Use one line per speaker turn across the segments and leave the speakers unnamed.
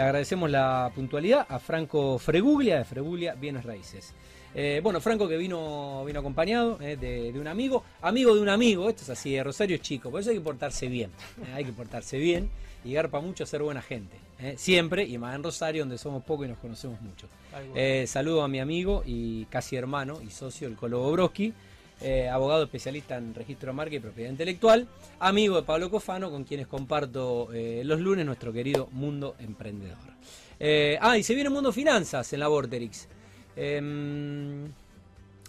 Le agradecemos la puntualidad a Franco Freguglia de Freguglia Bienes Raíces. Eh, bueno, Franco que vino, vino acompañado eh, de, un amigo, amigo de un amigo, esto es así, Rosario es chico, por eso hay que portarse bien, eh, hay que portarse bien y garpa mucho ser buena gente, siempre, y más en Rosario donde somos pocos y nos conocemos mucho. saludo a mi amigo y casi hermano y socio, el Colo Bobroski, abogado especialista en registro de marca y propiedad intelectual, amigo de Pablo Cofano, con quienes comparto los lunes nuestro querido Mundo Emprendedor. ah, y se viene Mundo Finanzas en la Vorterix. Em,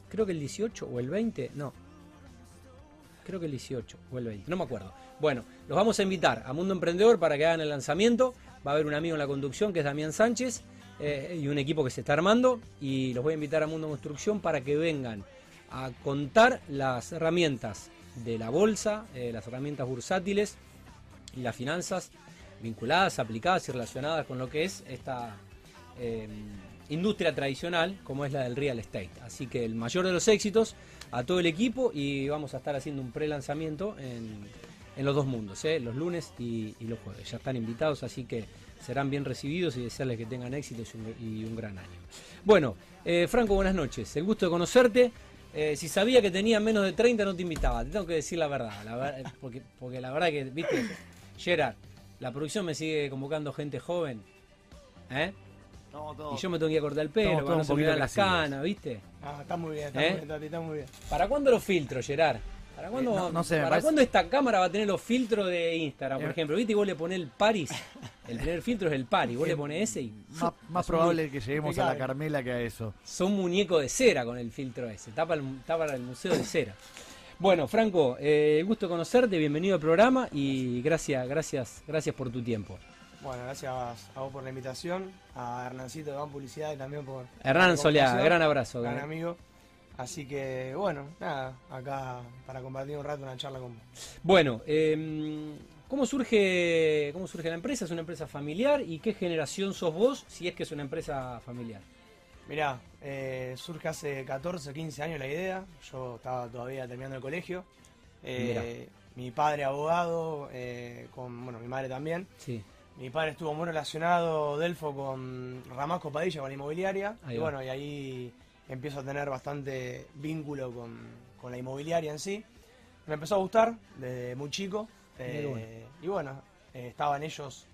creo que el 18 o el 20, no. Creo que el 18 o el 20, no me acuerdo. Bueno, los vamos a invitar a Mundo Emprendedor para que hagan el lanzamiento. Va a haber un amigo en la conducción que es Damián Sánchez eh, y un equipo que se está armando. Y los voy a invitar a Mundo Construcción para que vengan a contar las herramientas de la bolsa, eh, las herramientas bursátiles y las finanzas vinculadas, aplicadas y relacionadas con lo que es esta em, industria tradicional como es la del real estate. Así que el mayor de los éxitos a todo el equipo y vamos a estar haciendo un pre-lanzamiento en, los dos mundos, ¿eh? los lunes y, los jueves. Ya están invitados, así que serán bien recibidos y desearles que tengan éxito y un, gran año. Bueno, eh, Franco, buenas noches. El gusto de conocerte. Eh, si sabía que tenía menos de 30 no te invitaba, te tengo que decir la verdad, porque, porque la verdad que, viste, Gerard, la producción me sigue convocando gente joven. ¿Eh? Y yo me tengo que cortar el pelo, para no se las canas, ¿viste?
Ah, está muy bien, está, ¿Eh? muy bien, está muy bien.
¿Para cuándo los filtros, Gerard? ¿Para eh, cuándo, no, sé, ¿para cuándo esta cámara va a tener los filtros de Instagram, por eh. ejemplo? ¿Viste? Y vos le ponés el Paris, el primer filtro es el Paris, vos le pones ese y...
Más, probable que lleguemos a la Carmela que a eso.
Son muñecos de cera con el filtro ese, está para el, el museo de cera. Bueno, Franco, eh, gusto conocerte, bienvenido al programa y gracias, gracias, gracias por tu tiempo.
Bueno, gracias a vos por la invitación, a Hernancito de Ban Publicidad y también por...
Hernán Soleá, gran abrazo.
Gran amigo. Así que, bueno, nada, acá para compartir un rato una charla con vos.
Bueno, em, ¿cómo, surge, ¿cómo surge la empresa? ¿Es una empresa familiar? ¿Y qué generación sos vos si es que es una empresa familiar?
Mirá, eh, surge hace 14, 15 años la idea. Yo estaba todavía terminando el colegio. Eh, mi padre abogado, eh, con bueno, mi madre también. Sí. Mi padre estuvo muy relacionado, Delfo, con Ramasco Padilla, con la inmobiliaria. y bueno, y ahí empiezo a tener bastante vínculo con, la inmobiliaria en sí. Me empezó a gustar desde muy chico. Eh, y bueno, eh, estaban ellos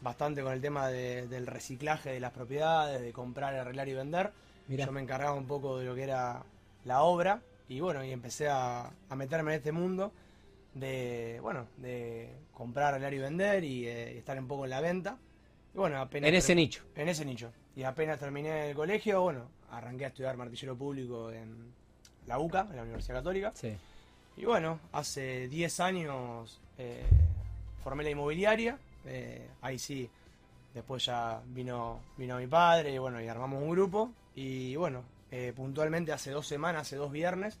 bastante con el tema del reciclaje de las propiedades, de comprar, arreglar y vender. Yo me encargaba un poco de lo que era la obra. Y bueno, y empecé a meterme en este mundo de, bueno, de comprar, arreglar y vender y, eh, estar un poco en la venta. Y bueno, apenas
en ese nicho.
En ese nicho. Y apenas terminé el colegio, bueno, arranqué a estudiar martillero público en la UCA, en la Universidad Católica. Sí. Y bueno, hace 10 años eh, formé la inmobiliaria. Eh, ahí sí, después ya vino, vino mi padre y bueno, y armamos un grupo. Y bueno, puntualmente hace dos semanas, hace dos viernes,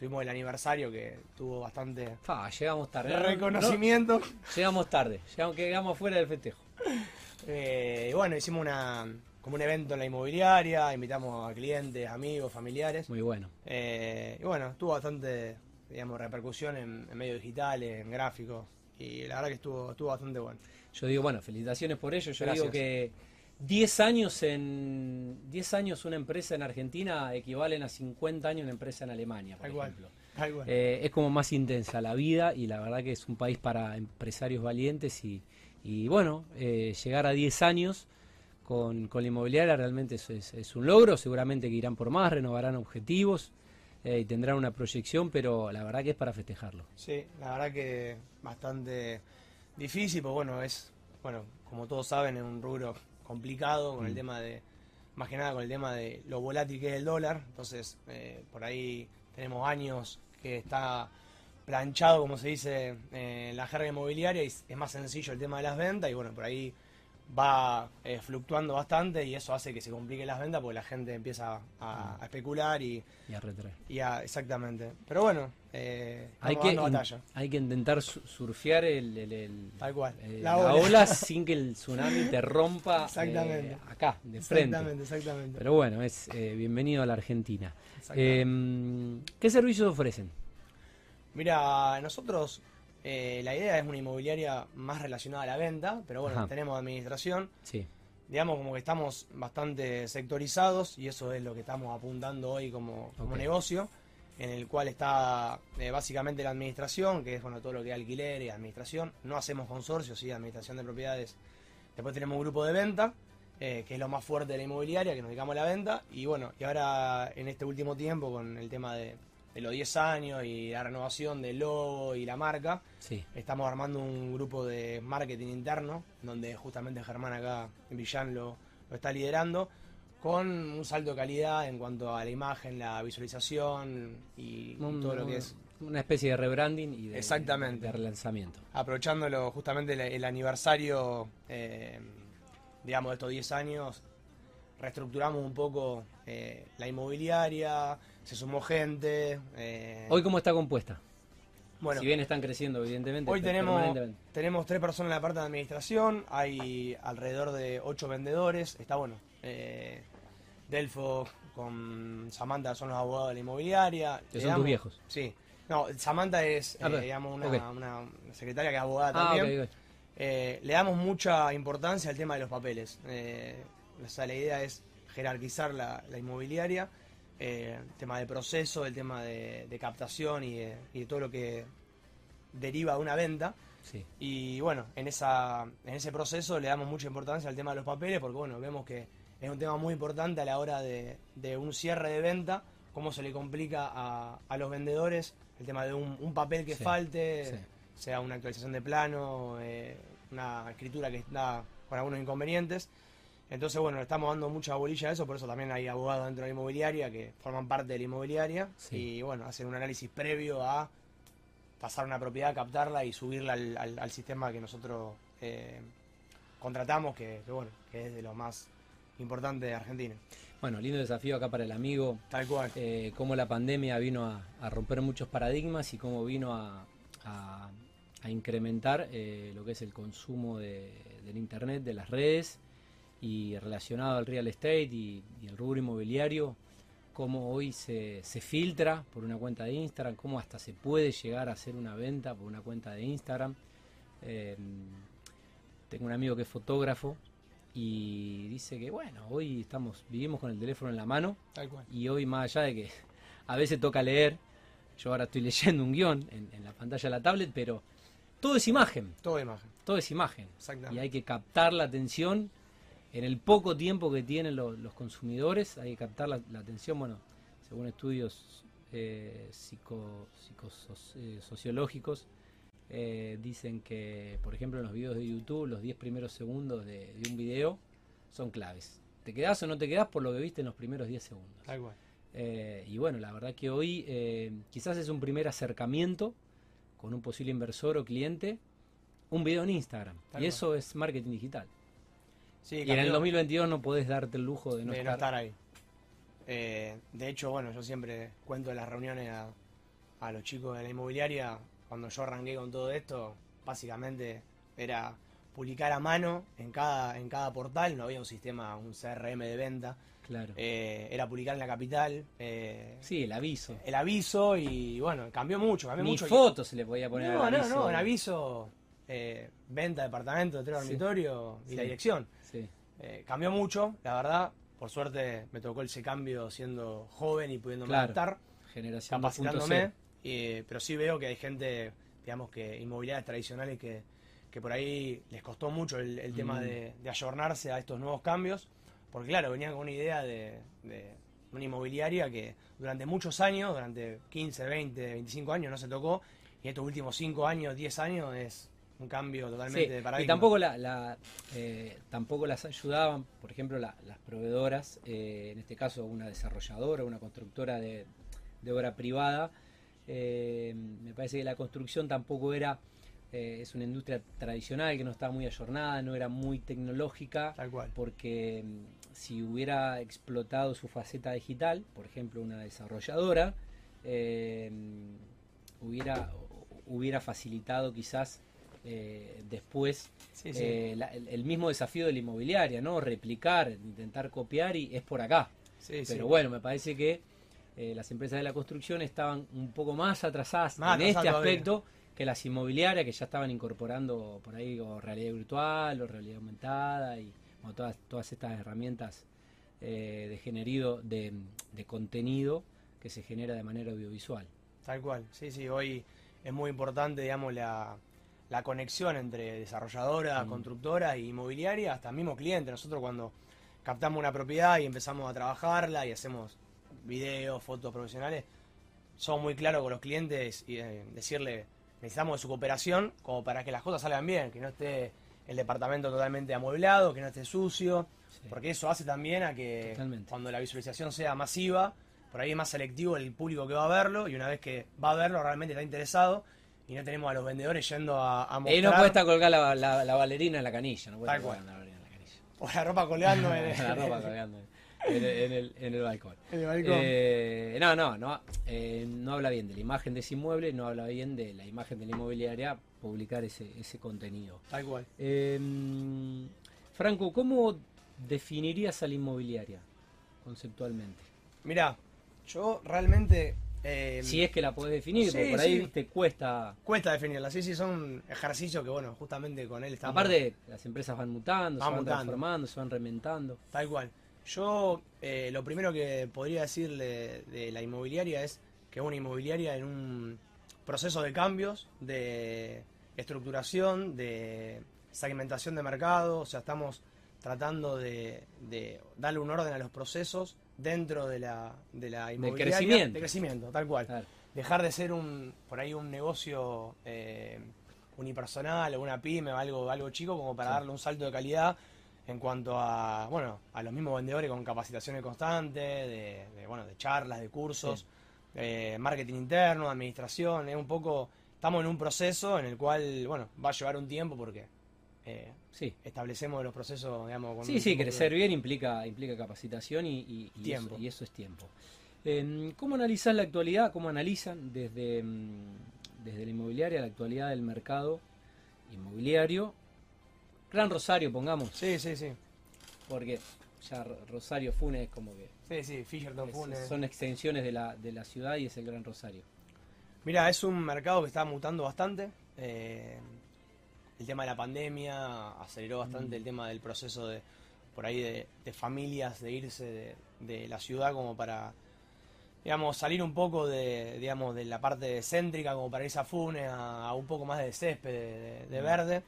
tuvimos el aniversario que tuvo bastante
llegamos tarde
reconocimiento
llegamos tarde llegamos quedamos fuera del festejo
eh, y bueno hicimos una como un evento en la inmobiliaria invitamos a clientes amigos familiares
muy bueno
eh, y bueno tuvo bastante digamos repercusión en, medios digitales en gráficos y la verdad que estuvo estuvo bastante bueno.
Yo digo bueno felicitaciones por ello. Yo digo que 10 años en 10 años una empresa en Argentina equivalen a 50 años una empresa en Alemania, por ejemplo. Eh, es como más intensa la vida y la verdad que es un país para empresarios valientes y, bueno, eh, llegar a 10 años con, con la inmobiliaria realmente es, es, un logro, seguramente que irán por más, renovarán objetivos eh, y tendrán una proyección, pero la verdad que es para festejarlo.
Sí, la verdad que bastante difícil, pues bueno, es, bueno, como todos saben, es un rubro complicado con el mm. tema de, más que nada con el tema de lo volátil que es el dólar. Entonces, eh, por ahí tenemos años que está planchado, como se dice, en la jerga inmobiliaria y es más sencillo el tema de las ventas y bueno, por ahí va eh, fluctuando bastante y eso hace que se compliquen las ventas porque la gente empieza a, mm. especular y,
y a retraer.
Y exactamente. Pero bueno, eh,
hay, que hay que intentar surfear el,
cual.
Eh, la, ola. sin que el tsunami te rompa acá, de frente.
Exactamente, exactamente.
Pero bueno, es bienvenido a la Argentina. Em, ¿Qué servicios ofrecen?
Mira, nosotros eh, la idea es una inmobiliaria más relacionada a la venta, pero bueno, tenemos administración. Sí. digamos como que estamos bastante sectorizados y eso es lo que estamos apuntando hoy como, negocio, en el cual está eh, básicamente la administración, que es bueno, todo lo que es alquiler y administración. No hacemos consorcios, sí, administración de propiedades. Después tenemos un grupo de venta, eh, que es lo más fuerte de la inmobiliaria, que nos dedicamos a la venta. Y bueno, y ahora en este último tiempo con el tema de, de los 10 años y la renovación del logo y la marca, sí. estamos armando un grupo de marketing interno, donde justamente Germán acá en Villán lo, está liderando, con un salto de calidad en cuanto a la imagen, la visualización y, todo lo que es
una especie de rebranding y de,
Exactamente.
de relanzamiento.
Aprovechándolo justamente el, aniversario, eh, digamos, de estos 10 años, reestructuramos un poco eh, la inmobiliaria, se sumó gente.
Eh, ¿Hoy cómo está compuesta? Bueno, si bien están creciendo, evidentemente.
Hoy tenemos, tenemos tres personas en la parte de administración, hay alrededor de ocho vendedores, está bueno. Eh, Delfo con Samantha son los abogados de la inmobiliaria.
Que son tus viejos.
Sí. No, Samantha es, ah, eh, digamos, una, secretaria que es abogada ah, también. le damos mucha importancia al tema de los papeles. O sea, la idea es jerarquizar la inmobiliaria eh, el tema de proceso, el tema de, captación y de, todo lo que deriva de una venta. Y bueno, en, esa, en ese proceso le damos mucha importancia al tema de los papeles porque bueno, vemos que es un tema muy importante a la hora de, un cierre de venta, cómo se le complica a, los vendedores el tema de un, papel que falte, sea una actualización de plano, eh, una escritura que da con algunos inconvenientes. Entonces, bueno, le estamos dando mucha bolilla a eso, por eso también hay abogados dentro de la inmobiliaria que forman parte de la inmobiliaria y, bueno, hacen un análisis previo a pasar una propiedad, captarla y subirla al, sistema que nosotros eh, contratamos, que, bueno, que es de lo más importante de Argentina.
Bueno, lindo desafío acá para el amigo.
Tal cual.
Eh, cómo la pandemia vino a, romper muchos paradigmas y cómo vino a, incrementar eh, lo que es el consumo del Internet, de las redes y relacionado al real estate y, el rubro inmobiliario, cómo hoy se, se, filtra por una cuenta de Instagram, cómo hasta se puede llegar a hacer una venta por una cuenta de Instagram. Em, tengo un amigo que es fotógrafo y dice que bueno, hoy estamos, vivimos con el teléfono en la mano y hoy más allá de que a veces toca leer, yo ahora estoy leyendo un guion en, en la pantalla de la tablet, pero todo es imagen.
Todo es imagen.
Todo es imagen. Y hay que captar la atención en el poco tiempo que tienen los, consumidores, hay que captar la, atención, bueno, según estudios eh, psico, eh, sociológicos, eh, dicen que, por ejemplo, en los videos de YouTube, los 10 primeros segundos de, un video son claves. ¿Te quedás o no te quedás por lo que viste en los primeros 10 segundos? y bueno, la verdad que hoy quizás es un primer acercamiento con un posible inversor o cliente, un video en Instagram. y eso es marketing digital y en el 2022 no podés darte el lujo de no,
estar. ahí. Eh, de hecho, bueno, yo siempre cuento en las reuniones a, los chicos de la inmobiliaria, cuando yo arranqué con todo esto, básicamente era publicar a mano en cada, en cada portal, no había un sistema, un CRM de venta.
Claro.
Eh, era publicar en la capital.
Eh, sí, el aviso.
El aviso y bueno, cambió mucho. Cambió
Ni
mucho
fotos se le podía poner
no, No, no, en aviso, venta, departamento, tres dormitorio y la dirección. Eh, cambió mucho, la verdad. Por suerte me tocó ese cambio siendo joven y pudiéndome adaptar.
Generación
capacitándome. pero sí veo que hay gente, digamos que inmobiliarias tradicionales que, por ahí les costó mucho el, tema mm. de, ayornarse a estos nuevos cambios. Porque claro, venían con una idea de, de una inmobiliaria que durante muchos años, durante 15, 20, 25 años no se tocó. Y estos últimos 5 años, 10 años es un cambio totalmente de paradigma.
Y tampoco, la, eh, tampoco las ayudaban, por ejemplo, las proveedoras, eh, en este caso una desarrolladora, una constructora de, obra privada. Eh, me parece que la construcción tampoco era, es una industria tradicional que no estaba muy ayornada, no era muy tecnológica,
Tal cual.
porque mm, si hubiera explotado su faceta digital, por ejemplo, una desarrolladora, hubiera, hubiera facilitado quizás eh, después eh, el, mismo desafío de la inmobiliaria, ¿no? Replicar, intentar copiar y es por acá. Pero bueno, me parece que eh, las empresas de la construcción estaban un poco más atrasadas en este aspecto que las inmobiliarias que ya estaban incorporando por ahí o realidad virtual o realidad aumentada y todas, todas estas herramientas de generido de, contenido que se genera de manera audiovisual.
Tal cual, sí, sí, hoy es muy importante, digamos, la, conexión entre desarrolladora, mm. constructora e inmobiliaria, hasta mismo cliente. Nosotros cuando captamos una propiedad y empezamos a trabajarla y hacemos videos, fotos profesionales, somos muy claros con los clientes y eh, decirle, necesitamos de su cooperación como para que las cosas salgan bien, que no esté el departamento totalmente amueblado, que no esté sucio, porque eso hace también a que cuando la visualización sea masiva, por ahí es más selectivo el público que va a verlo y una vez que va a verlo realmente está interesado y no tenemos a los vendedores yendo a, a mostrar.
Y no puede estar colgar la, la, ballerina en la canilla, no
Tal cual. la ballerina en la canilla. O la ropa colgando en,
la ropa colgando en, el, en el balcón.
En el balcón.
Eh, no, no, no, eh, no habla bien de la imagen de ese inmueble, no habla bien de la imagen de la inmobiliaria publicar ese, ese contenido.
Tal cual.
Em, Franco, ¿cómo definirías a la inmobiliaria conceptualmente?
Mira, yo realmente... Em,
si es que la podés definir, porque por ahí te cuesta...
Cuesta definirla, sí, sí, son ejercicios que, bueno, justamente con él estamos...
Aparte, las empresas van mutando, se van transformando, se van reinventando.
Tal cual. Yo eh, lo primero que podría decirle de la inmobiliaria es que es una inmobiliaria en un proceso de cambios, de estructuración, de segmentación de mercado, o sea, estamos tratando de, darle un orden a los procesos dentro de la, de la inmobiliaria.
De crecimiento.
De crecimiento, tal cual. Dejar de ser un por ahí un negocio eh, unipersonal o una pyme o algo, algo chico como para darle un salto de calidad en cuanto a bueno a los mismos vendedores con capacitaciones constantes, de, bueno de charlas, de cursos. Eh, marketing interno, administración, es un poco, estamos en un proceso en el cual, bueno, va a llevar un tiempo porque eh, sí. establecemos los procesos, digamos,
con Sí, sí, crecer bien implica, implica capacitación y, tiempo. Eso, y eso es tiempo. Eh, ¿Cómo analizan la actualidad? ¿Cómo analizan desde, mm, desde la inmobiliaria la actualidad del mercado inmobiliario? Gran Rosario, pongamos.
Sí, sí, sí.
Porque ya Rosario Funes como que
Sí, sí, Fisherton Funes.
Son extensiones de la, de la ciudad y es el Gran Rosario.
Mira, es un mercado que está mutando bastante. Eh, el tema de la pandemia aceleró bastante mm. el tema del proceso de por ahí de, familias de irse de, la ciudad como para digamos salir un poco de digamos de la parte céntrica como para irse a Funes a, un poco más de césped de, mm. verde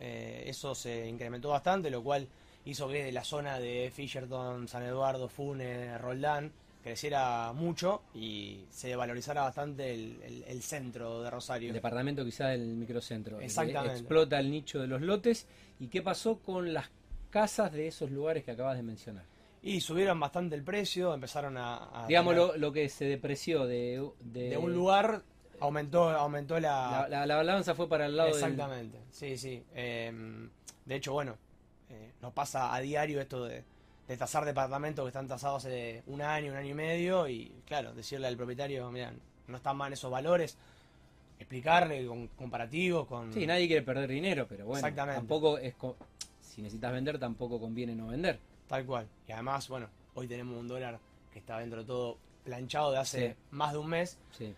eh, eso se incrementó bastante lo cual hizo que la zona de Fisherton, San Eduardo, Funes, Roldán creciera mucho y se valorizara bastante el, centro de Rosario.
El departamento quizá del microcentro.
Exactamente.
Explota el nicho de los lotes. ¿Y qué pasó con las casas de esos lugares que acabas de mencionar?
Y subieron bastante el precio, empezaron a...
Digamos lo, que se depreció de,
de, un lugar aumentó aumentó
la... La, balanza fue para el lado
Exactamente, sí, sí. Em, de hecho, bueno, eh, nos pasa a diario esto de, tasar departamentos que están tasados hace un año, un año y medio, y claro, decirle al propietario, mira, no están mal esos valores, explicarle con comparativos, con...
Sí, nadie quiere perder dinero, pero bueno, tampoco es... Si necesitas vender, tampoco conviene no vender.
Tal cual. Y además, bueno, hoy tenemos un dólar que está dentro de todo planchado de hace más de un mes.
Sí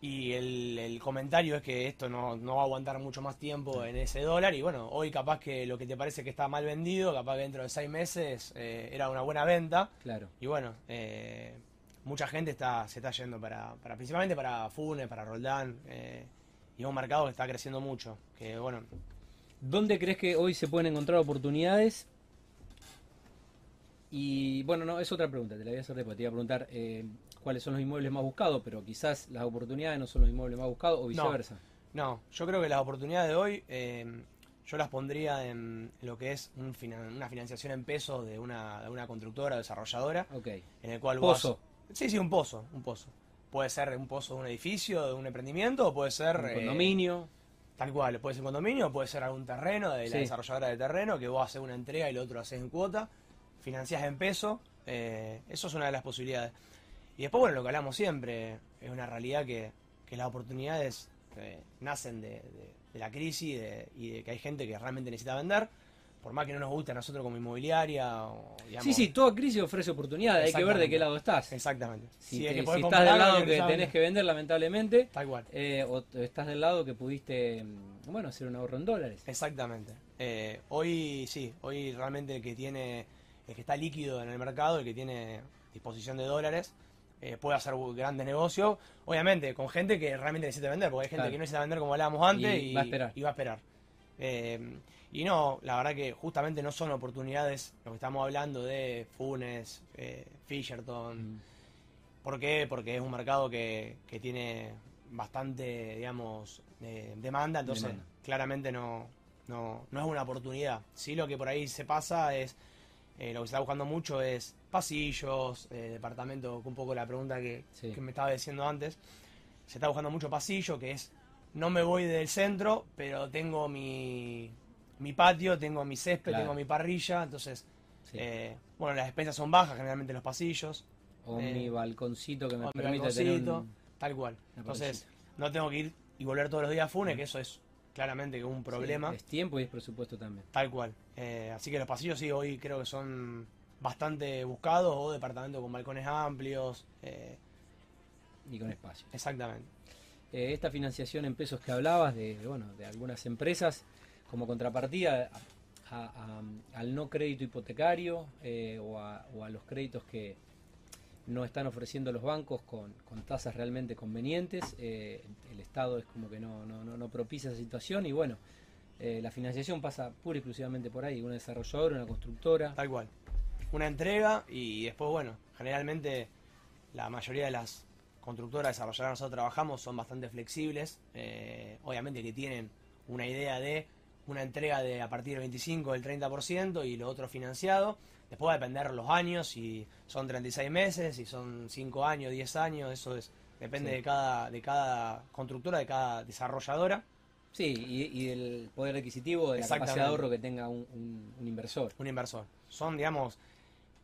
y el, comentario es que esto no, va a aguantar mucho más tiempo en ese dólar y bueno, hoy capaz que lo que te parece que está mal vendido, capaz que dentro de seis meses eh, era una buena venta.
Claro.
Y bueno, eh, mucha gente está se está yendo para, para principalmente para Funes, para Roldán, eh, y un mercado que está creciendo mucho. Que bueno.
¿Dónde crees que hoy se pueden encontrar oportunidades? Y bueno, no, es otra pregunta, te la voy a hacer después. Te iba a preguntar, cuáles son los inmuebles más buscados, pero quizás las oportunidades no son los inmuebles más buscados o viceversa.
No, yo creo que las oportunidades de hoy eh, yo las pondría en lo que es una financiación en pesos de una, de una constructora desarrolladora.
Okay.
En el cual
pozo.
sí, sí, un pozo, un pozo. Puede ser un pozo de un edificio, de un emprendimiento, o puede ser...
Un condominio.
Eh, tal cual, puede ser un condominio, puede ser algún terreno de la desarrolladora de terreno, que vos haces una entrega y el otro haces en cuota, financiás en peso, eh, eso es una de las posibilidades. Y después, bueno, lo que hablamos siempre, es una realidad que, las oportunidades eh, nacen de, la crisis y de que hay gente que realmente necesita vender por más que no nos guste a nosotros como inmobiliaria.
sí, sí, toda crisis ofrece oportunidades, hay que ver de qué lado estás.
Exactamente.
Si, estás del lado que tenés que vender, lamentablemente,
tal cual.
Eh, o estás del lado que pudiste, mm, bueno, hacer un ahorro en dólares.
Exactamente. Eh, hoy sí, hoy realmente el que tiene, el que está líquido en el mercado, el que tiene disposición de dólares, eh, puede hacer grandes negocios, obviamente con gente que realmente necesita vender, porque hay gente que no necesita vender como hablábamos antes y, va a esperar. Y, va a esperar. Eh, y no, la verdad que justamente no son oportunidades lo que estamos hablando de Funes, eh, Fisherton. Mm. ¿Por qué? Porque es un mercado que, que tiene bastante, digamos, demanda, entonces claramente no, no, no es una oportunidad. Sí, lo que por ahí se pasa es eh, lo que se está buscando mucho es pasillos, eh, departamento, un poco la pregunta que, me estaba diciendo antes. Se está buscando mucho pasillo, que es, no me voy del centro, pero tengo mi, mi patio, tengo mi césped, tengo mi parrilla, entonces, eh, bueno, las despensas son bajas generalmente los pasillos.
O mi balconcito que me permite tener
Tal cual. Entonces, no tengo que ir y volver todos los días a Funes, que eso es claramente un problema.
es tiempo y es presupuesto también.
Tal cual. Eh, así que los pasillos sí, hoy creo que son bastante buscados o departamentos con balcones amplios. Eh,
y con espacio.
Exactamente.
Eh, esta financiación en pesos que hablabas de, bueno, de algunas empresas como contrapartida al no crédito hipotecario o a los créditos que, no están ofreciendo los bancos con, tasas realmente convenientes, eh, el Estado es como que no, no, no, propicia esa situación y bueno, eh, la financiación pasa pura y exclusivamente por ahí, una desarrolladora, una constructora.
Tal cual. Una entrega y después, bueno, generalmente la mayoría de las constructoras desarrolladoras que nosotros trabajamos son bastante flexibles, eh, obviamente que tienen una idea de una entrega de a partir del 25, del 30% y lo otro financiado Después va a depender los años, si son 36 meses, si son 5 años, 10 años, eso es depende de cada de cada constructora, de cada desarrolladora.
Sí, y, del poder adquisitivo, de la capacidad de ahorro que tenga un, inversor.
Un inversor. Son, digamos,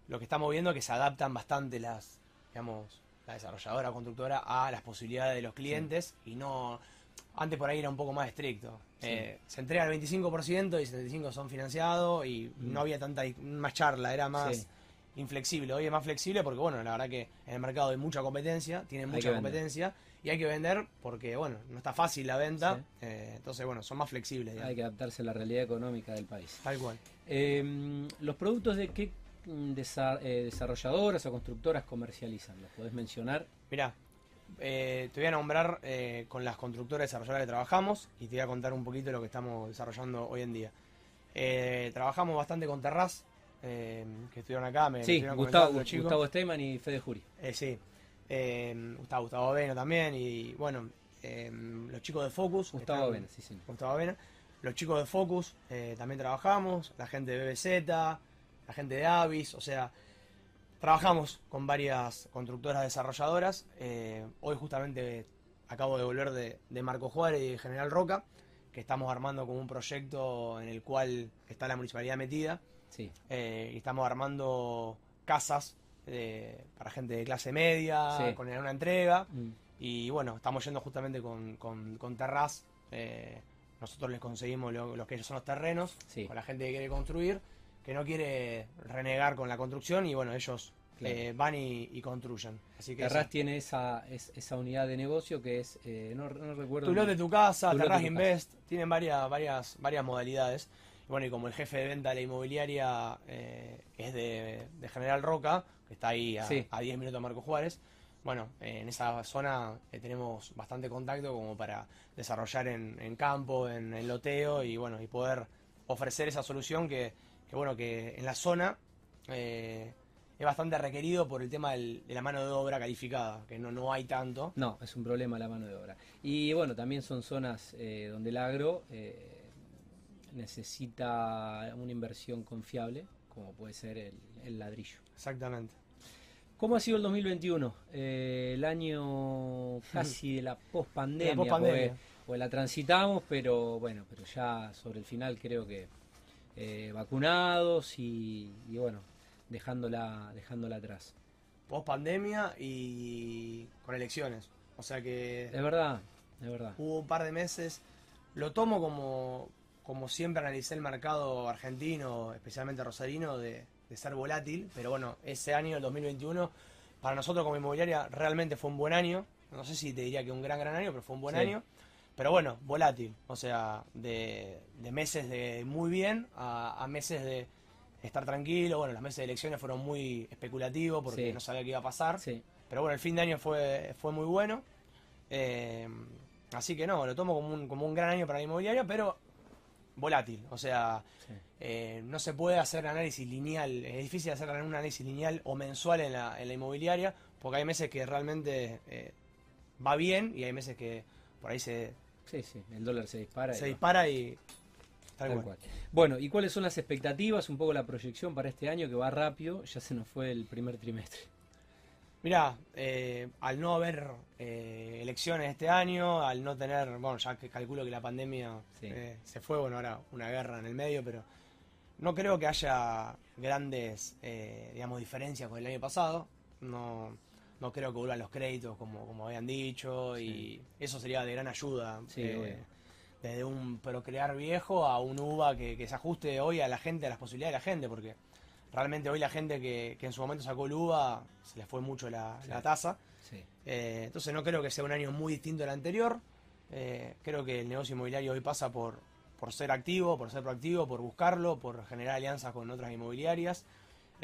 lo que estamos viendo que se adaptan bastante las, digamos, la desarrolladora o constructora a las posibilidades de los clientes y no antes por ahí era un poco más estricto. Eh, se entrega el 25% y 75% son financiados y mm. no había tanta más charla, era más inflexible. Hoy es más flexible porque, bueno, la verdad que en el mercado hay mucha competencia, tiene mucha competencia y hay que vender porque, bueno, no está fácil la venta. Eh, entonces, bueno, son más flexibles.
Hay que adaptarse a la realidad económica del país.
Tal cual.
Em, ¿Los productos de qué mm, eh, desarrolladoras o constructoras comercializan? ¿Los podés mencionar?
Mirá, eh, te voy a nombrar eh, con las constructoras desarrolladoras que trabajamos y te voy a contar un poquito de lo que estamos desarrollando hoy en día. Eh, trabajamos bastante con Terraz, que estuvieron acá.
Me, sí, Gustavo, Gustavo Steyman y Fede Juri.
sí, Gustavo, Gustavo Avena también y bueno, los chicos de Focus.
Gustavo Avena, sí, sí.
Gustavo Avena. Los chicos de Focus también trabajamos, la gente de BBC, la gente de Avis, o sea, Trabajamos con varias constructoras desarrolladoras. Eh, hoy justamente acabo de volver de, Marco Juárez y de General Roca, que estamos armando como un proyecto en el cual está la municipalidad metida.
Sí.
Eh, y estamos armando casas eh, para gente de clase media, con una entrega. Mm. Y bueno, estamos yendo justamente con, con, Terraz. nosotros les conseguimos lo, que ellos son los terrenos, con la gente que quiere construir que no quiere renegar con la construcción y bueno, ellos eh, van y, construyen.
Así que Terras tiene esa, esa unidad de negocio que es, eh, no, no, recuerdo.
Tu de tu casa, Terras Invest, tienen varias, varias, varias modalidades. Y bueno, y como el jefe de venta de la inmobiliaria eh, es de, General Roca, que está ahí a, 10 minutos de Marco Juárez, bueno, en esa zona tenemos bastante contacto como para desarrollar en, campo, en, loteo y bueno, y poder ofrecer esa solución que, que bueno, que en la zona eh, es bastante requerido por el tema de la mano de obra calificada, que no, no hay tanto.
No, es un problema la mano de obra. Y bueno, también son zonas eh, donde el agro eh, necesita una inversión confiable, como puede ser el, ladrillo.
Exactamente.
¿Cómo ha sido el 2021? el año casi de la pospandemia. La pues la transitamos, pero bueno, pero ya sobre el final creo que eh, vacunados y, bueno, dejándola, dejándola atrás.
Post pandemia y con elecciones. O sea que.
Es verdad, es verdad.
Hubo un par de meses. Lo tomo como, como siempre analicé el mercado argentino, especialmente rosarino, de, ser volátil. Pero bueno, ese año, el 2021, para nosotros como inmobiliaria realmente fue un buen año. No sé si te diría que un gran, gran año, pero fue un buen año. Pero bueno, volátil. O sea, de, meses de muy bien a, meses de estar tranquilo. Bueno, los meses de elecciones fueron muy especulativos porque no sabía qué iba a pasar. Pero bueno, el fin de año fue, fue muy bueno. Eh, así que no, lo tomo como un, como un gran año para la inmobiliaria, pero volátil. O sea, eh, no se puede hacer análisis lineal. Es difícil hacer un análisis lineal o mensual en la, en la inmobiliaria porque hay meses que realmente eh, va bien y hay meses que por ahí se...
Sí, sí, el dólar se dispara.
Se dispara y...
Tal, cual. Bueno, ¿y cuáles son las expectativas? Un poco la proyección para este año que va rápido, ya se nos fue el primer trimestre.
Mirá, eh, al no haber eh, elecciones este año, al no tener, bueno, ya que calculo que la pandemia se fue, bueno, ahora una guerra en el medio, pero no creo que haya grandes, digamos, diferencias con el año pasado. No, no creo que vuelvan los créditos como, como habían dicho y eso sería de gran ayuda. Eh, desde un procrear viejo a un UVA que, se ajuste hoy a la gente, a las posibilidades de la gente, porque realmente hoy la gente que, en su momento sacó el UVA se le fue mucho la, tasa. Eh, entonces no creo que sea un año muy distinto al anterior. Eh, creo que el negocio inmobiliario hoy pasa por, por ser activo, por ser proactivo, por buscarlo, por generar alianzas con otras inmobiliarias.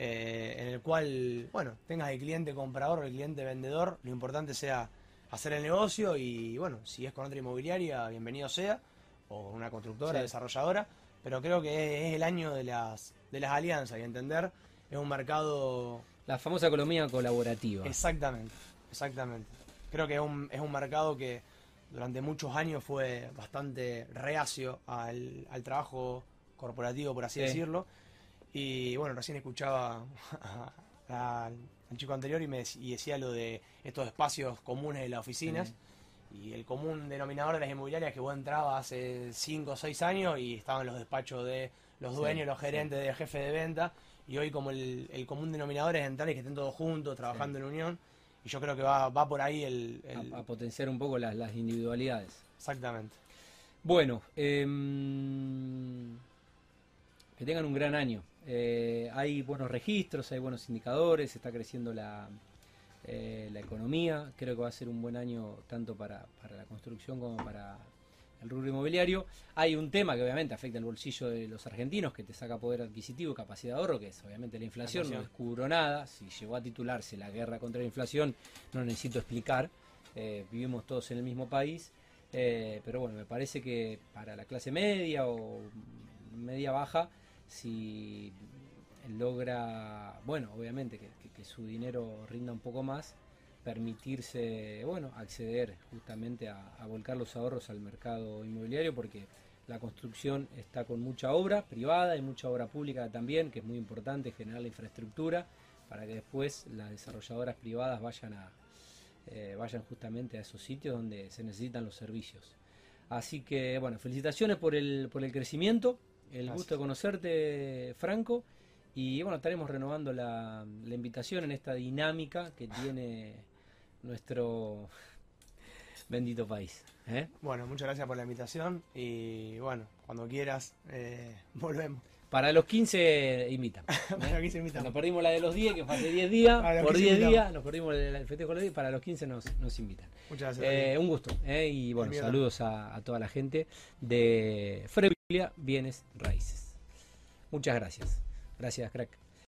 Eh, en el cual, bueno, tengas el cliente comprador o el cliente vendedor, lo importante sea hacer el negocio y, bueno, si es con otra inmobiliaria, bienvenido sea, o una constructora, desarrolladora, pero creo que es el año de las, de las alianzas y entender, es un mercado...
La famosa economía colaborativa.
Exactamente, exactamente. Creo que es un, es un mercado que durante muchos años fue bastante reacio al, al trabajo corporativo, por así decirlo y bueno, recién escuchaba al chico anterior y me decía lo de estos espacios comunes de las oficinas. Y el común denominador de las inmobiliarias que vos entrabas hace 5 o 6 años y estaban los despachos de los dueños, los gerentes, del jefe de venta. Y hoy como el, común denominador es entrar y que estén todos juntos, trabajando en unión. Y yo creo que va, va por ahí el...
A, potenciar un poco las, las individualidades.
Exactamente.
Bueno, eh, que tengan un gran año. Eh, hay buenos registros, hay buenos indicadores, está creciendo la, eh, la economía. Creo que va a ser un buen año tanto para, la construcción como para el rubro inmobiliario. Hay un tema que obviamente afecta el bolsillo de los argentinos, que te saca poder adquisitivo y capacidad de ahorro, que es obviamente la inflación. No descubro nada. Si llegó a titularse la guerra contra la inflación, no necesito explicar. Eh, vivimos todos en el mismo país. pero bueno, me parece que para la clase media o media baja, si logra, bueno, obviamente que, su dinero rinda un poco más, permitirse, bueno, acceder justamente a, volcar los ahorros al mercado inmobiliario porque la construcción está con mucha obra privada y mucha obra pública también, que es muy importante generar la infraestructura para que después las desarrolladoras privadas vayan a eh, vayan justamente a esos sitios donde se necesitan los servicios. Así que bueno, felicitaciones por el, por el crecimiento, el gusto de conocerte, Franco. Y bueno, estaremos renovando la, invitación en esta dinámica que tiene nuestro bendito país. ¿eh?
Bueno, muchas gracias por la invitación y bueno, cuando quieras, eh, volvemos.
Para los 15 invitan. para los 15 invitan. Nos perdimos la de los 10, que fue hace 10 días. Por 10 días nos perdimos el festejo de los 10. Para los 15 nos, nos invitan. Muchas gracias. Eh, un gusto. y bueno, saludos a, a, toda la gente de Frevilia Bienes Raíces. Muchas gracias. Gracias, crack.